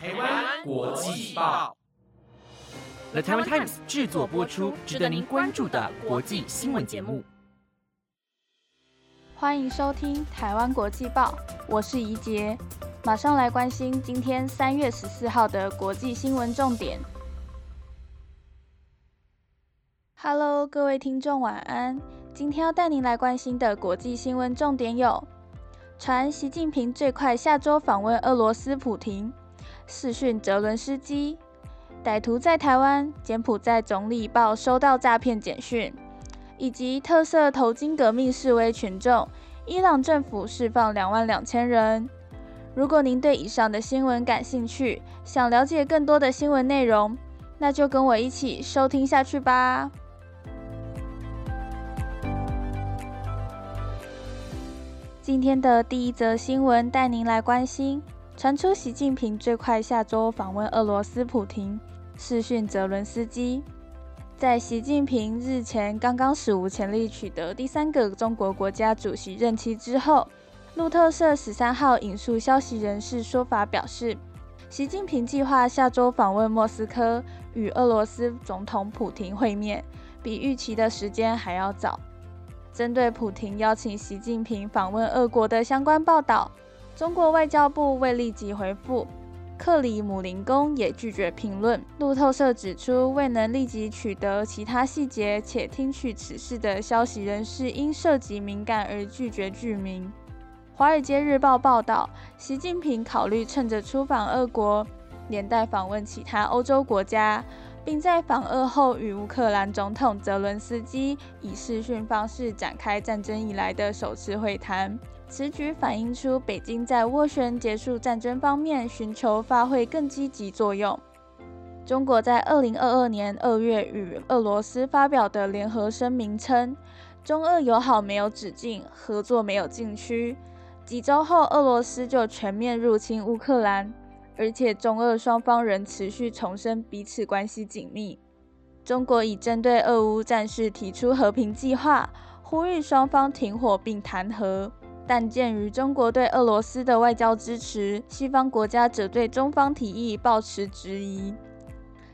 台湾国际报，The Taiwan Times 制作播出，值得您关注的国际新闻节目。欢迎收听《台湾国际报》，我是怡杰，马上来关心今天三月十四号的国际新闻重点。Hello，各位听众，晚安。今天要带您来关心的国际新闻重点有：传习近平最快下周访问俄罗斯普廷。视讯泽伦斯基，歹徒在台湾，柬埔寨总理报收到诈骗简讯，以及特色头巾革命示威群众，伊朗政府释放两万两千人。如果您对以上的新闻感兴趣，想了解更多的新闻内容，那就跟我一起收听下去吧。今天的第一则新闻带您来关心。传出习近平最快下周访问俄罗斯普廷，视讯泽伦斯基。在习近平日前刚刚史无前例取得第三个中国国家主席任期之后，路透社十三号引述消息人士说法表示，习近平计划下周访问莫斯科，与俄罗斯总统普廷会面，比预期的时间还要早。针对普廷邀请习近平访问俄国的相关报道。中国外交部未立即回复，克里姆林宫也拒绝评论。路透社指出，未能立即取得其他细节且听取此事的消息人士因涉及敏感而拒绝具名。华尔街日报报道，习近平考虑趁着出访俄国，连带访问其他欧洲国家，并在访俄后与乌克兰总统泽伦斯基以视讯方式展开战争以来的首次会谈。此举反映出北京在斡旋结束战争方面寻求发挥更积极作用。中国在二零二二年二月与俄罗斯发表的联合声明称，中俄友好没有止境，合作没有禁区。几周后，俄罗斯就全面入侵乌克兰，而且中俄双方仍持续重申彼此关系紧密。中国已针对俄乌战事提出和平计划，呼吁双方停火并谈和。但鉴于中国对俄罗斯的外交支持，西方国家则对中方提议抱持质疑。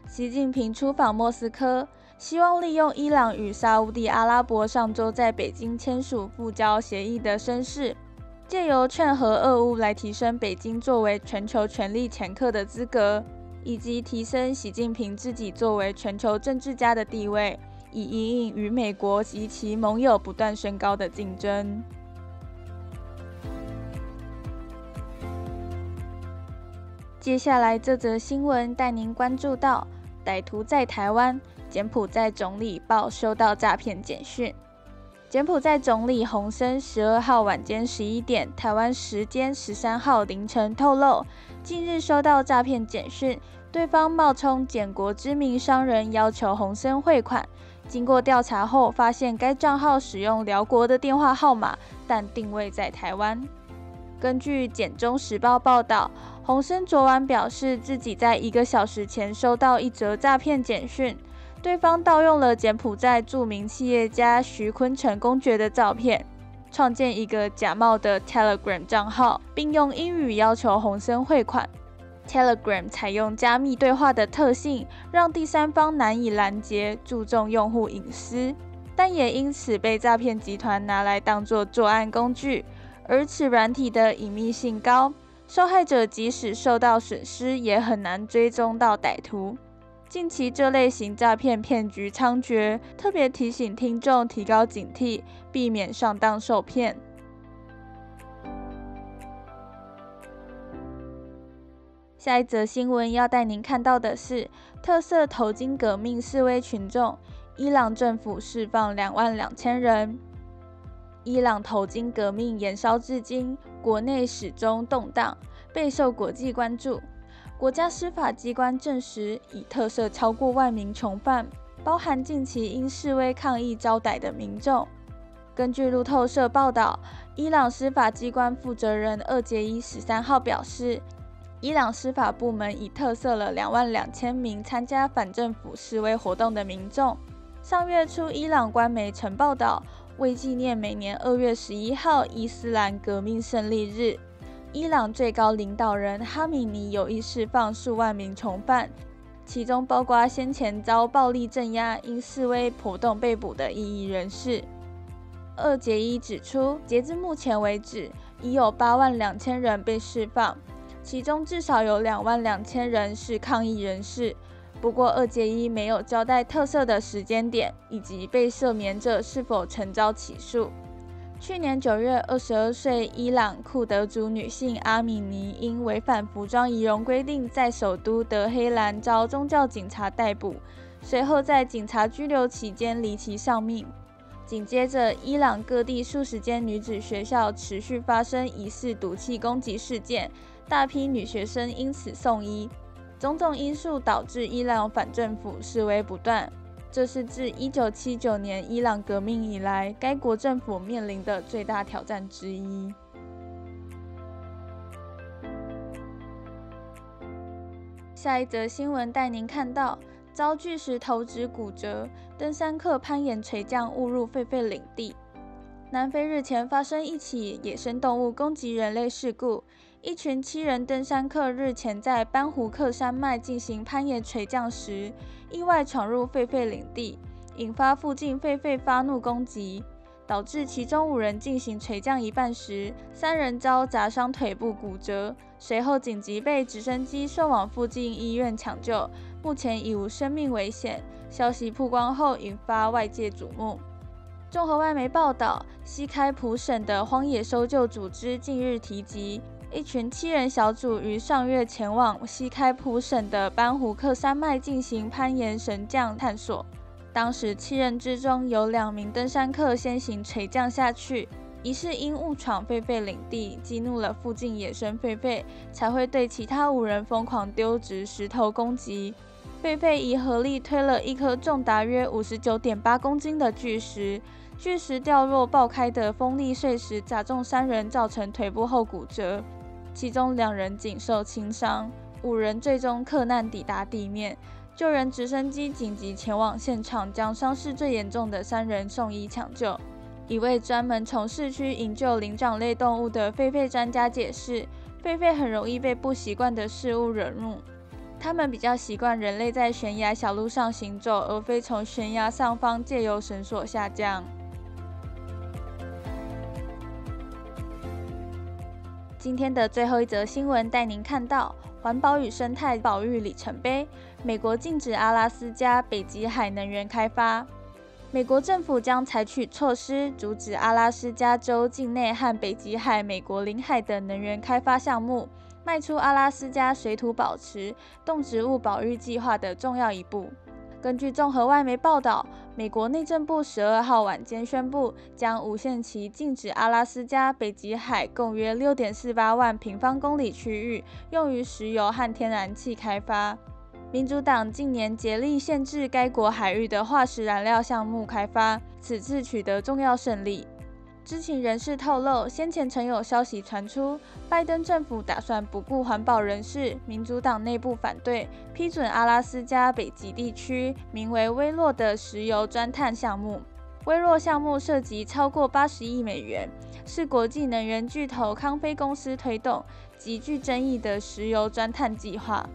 习近平出访莫斯科，希望利用伊朗与沙地阿拉伯上周在北京签署复交协议的声势，借由劝和俄乌来提升北京作为全球权力掮客的资格，以及提升习近平自己作为全球政治家的地位，以应应与美国及其盟友不断升高的竞争。接下来这则新闻带您关注到，歹徒在台湾，柬埔寨总理报收到诈骗简讯。柬埔寨总理洪森十二号晚间十一点，台湾时间十三号凌晨透露，近日收到诈骗简讯，对方冒充柬国知名商人，要求洪森汇款。经过调查后，发现该账号使用辽国的电话号码，但定位在台湾。根据《简中时报》报道。洪森昨晚表示，自己在一个小时前收到一则诈骗简讯，对方盗用了柬埔寨著名企业家徐坤成公爵的照片，创建一个假冒的 Telegram 账号，并用英语要求洪森汇款。Telegram 采用加密对话的特性，让第三方难以拦截，注重用户隐私，但也因此被诈骗集团拿来当作作案工具。而此软体的隐秘性高。受害者即使受到损失，也很难追踪到歹徒。近期这类型诈骗骗局猖獗，特别提醒听众提高警惕，避免上当受骗。下一则新闻要带您看到的是，特色头巾革命示威群众，伊朗政府释放两万两千人。伊朗头巾革命延烧至今，国内始终动荡，备受国际关注。国家司法机关证实，已特赦超过万名囚犯，包含近期因示威抗议招逮的民众。根据路透社报道，伊朗司法机关负责人二杰伊十三号表示，伊朗司法部门已特赦了两万两千名参加反政府示威活动的民众。上月初，伊朗官媒曾报道。为纪念每年二月十一号伊斯兰革命胜利日，伊朗最高领导人哈米尼有意释放数万名囚犯，其中包括先前遭暴力镇压、因示威活动被捕的异议人士。二杰伊指出，截至目前为止，已有八万两千人被释放，其中至少有两万两千人是抗议人士。不过，二杰伊没有交代特色的时间点以及被赦免者是否曾遭起诉。去年九月，二十二岁伊朗库德族女性阿米尼因违反服装仪容规定，在首都德黑兰遭宗教警察逮捕，随后在警察拘留期间离奇丧命。紧接着，伊朗各地数十间女子学校持续发生疑似毒气攻击事件，大批女学生因此送医。种种因素导致伊朗反政府示威不断，这是自1979年伊朗革命以来，该国政府面临的最大挑战之一。下一则新闻带您看到。遭巨石头指骨折，登山客攀岩垂降误入狒狒领地。南非日前发生一起野生动物攻击人类事故，一群七人登山客日前在班胡克山脉进行攀岩垂降时，意外闯入狒狒领地，引发附近狒狒发怒攻击。导致其中五人进行垂降一半时，三人遭砸伤腿部骨折，随后紧急被直升机送往附近医院抢救，目前已无生命危险。消息曝光后，引发外界瞩目。综合外媒报道，西开普省的荒野搜救组织近日提及，一群七人小组于上月前往西开普省的班胡克山脉进行攀岩神降探索。当时七人之中有两名登山客先行垂降下去，疑似因误闯狒狒领地，激怒了附近野生狒狒，才会对其他五人疯狂丢掷石头攻击。狒狒以合力推了一颗重达约五十九点八公斤的巨石，巨石掉落爆开的锋利碎石砸中三人，造成腿部后骨折，其中两人仅受轻伤，五人最终克难抵达地面。救援直升机紧急前往现场，将伤势最严重的三人送医抢救。一位专门从市区营救灵长类动物的狒狒专家解释：狒狒很容易被不习惯的事物惹怒，它们比较习惯人类在悬崖小路上行走，而非从悬崖上方借由绳索下降。今天的最后一则新闻带您看到环保与生态保育里程碑：美国禁止阿拉斯加北极海能源开发。美国政府将采取措施阻止阿拉斯加州境内和北极海美国领海的能源开发项目，迈出阿拉斯加水土保持动植物保育计划的重要一步。根据综合外媒报道，美国内政部十二号晚间宣布，将无限期禁止阿拉斯加北极海共约六点四八万平方公里区域用于石油和天然气开发。民主党近年竭力限制该国海域的化石燃料项目开发，此次取得重要胜利。知情人士透露，先前曾有消息传出，拜登政府打算不顾环保人士、民主党内部反对，批准阿拉斯加北极地区名为“微弱”的石油钻探项目。微弱项目涉及超过八十亿美元，是国际能源巨头康菲公司推动极具争议的石油钻探计划。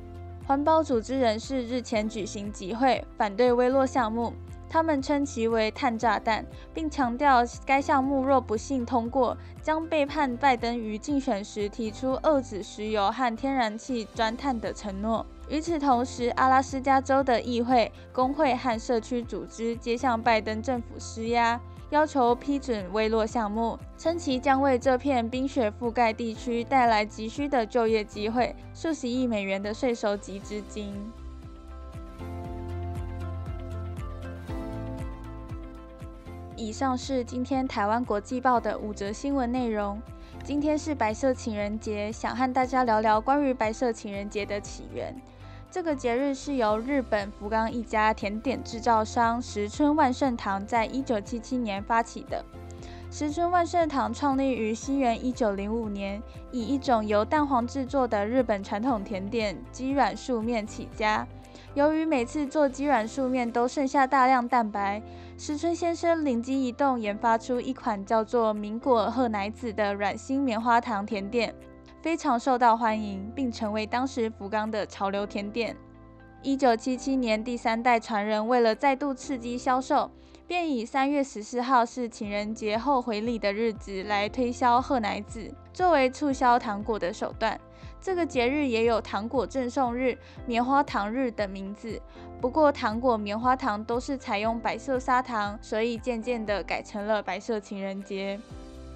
环保组织人士日前举行集会，反对微弱项目。他们称其为“碳炸弹”，并强调该项目若不幸通过，将背叛拜登于竞选时提出遏制石油和天然气钻探的承诺。与此同时，阿拉斯加州的议会、工会和社区组织皆向拜登政府施压，要求批准微弱项目，称其将为这片冰雪覆盖地区带来急需的就业机会、数十亿美元的税收及资金。以上是今天台湾国际报的五则新闻内容。今天是白色情人节，想和大家聊聊关于白色情人节的起源。这个节日是由日本福冈一家甜点制造商石村万盛堂在一九七七年发起的。石村万盛堂创立于西元一九零五年，以一种由蛋黄制作的日本传统甜点鸡软素面起家。由于每次做鸡软素面都剩下大量蛋白。石村先生灵机一动，研发出一款叫做“明果贺奶子”的软心棉花糖甜点，非常受到欢迎，并成为当时福冈的潮流甜点。一九七七年，第三代传人为了再度刺激销售，便以三月十四号是情人节后回礼的日子来推销贺奶子，作为促销糖果的手段。这个节日也有糖果赠送日、棉花糖日等名字。不过，糖果、棉花糖都是采用白色砂糖，所以渐渐的改成了白色情人节。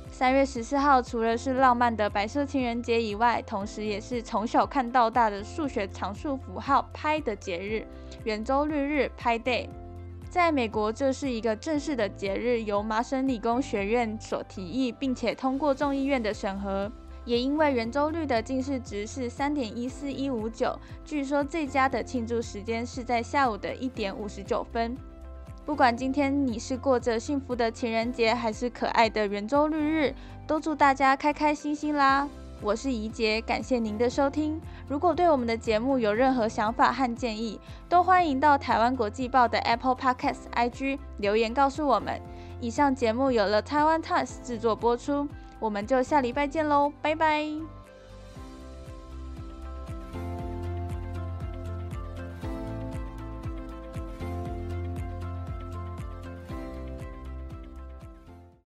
三月十四号，除了是浪漫的白色情人节以外，同时也是从小看到大的数学常数符号拍的节日——圆周率日 （Pi Day）。在美国，这是一个正式的节日，由麻省理工学院所提议，并且通过众议院的审核。也因为圆周率的近视值是三点一四一五九，据说最佳的庆祝时间是在下午的一点五十九分。不管今天你是过着幸福的情人节，还是可爱的圆周率日，都祝大家开开心心啦！我是怡杰，感谢您的收听。如果对我们的节目有任何想法和建议，都欢迎到台湾国际报的 Apple Podcast IG 留言告诉我们。以上节目有了台湾 Times 制作播出，我们就下礼拜见喽，拜拜。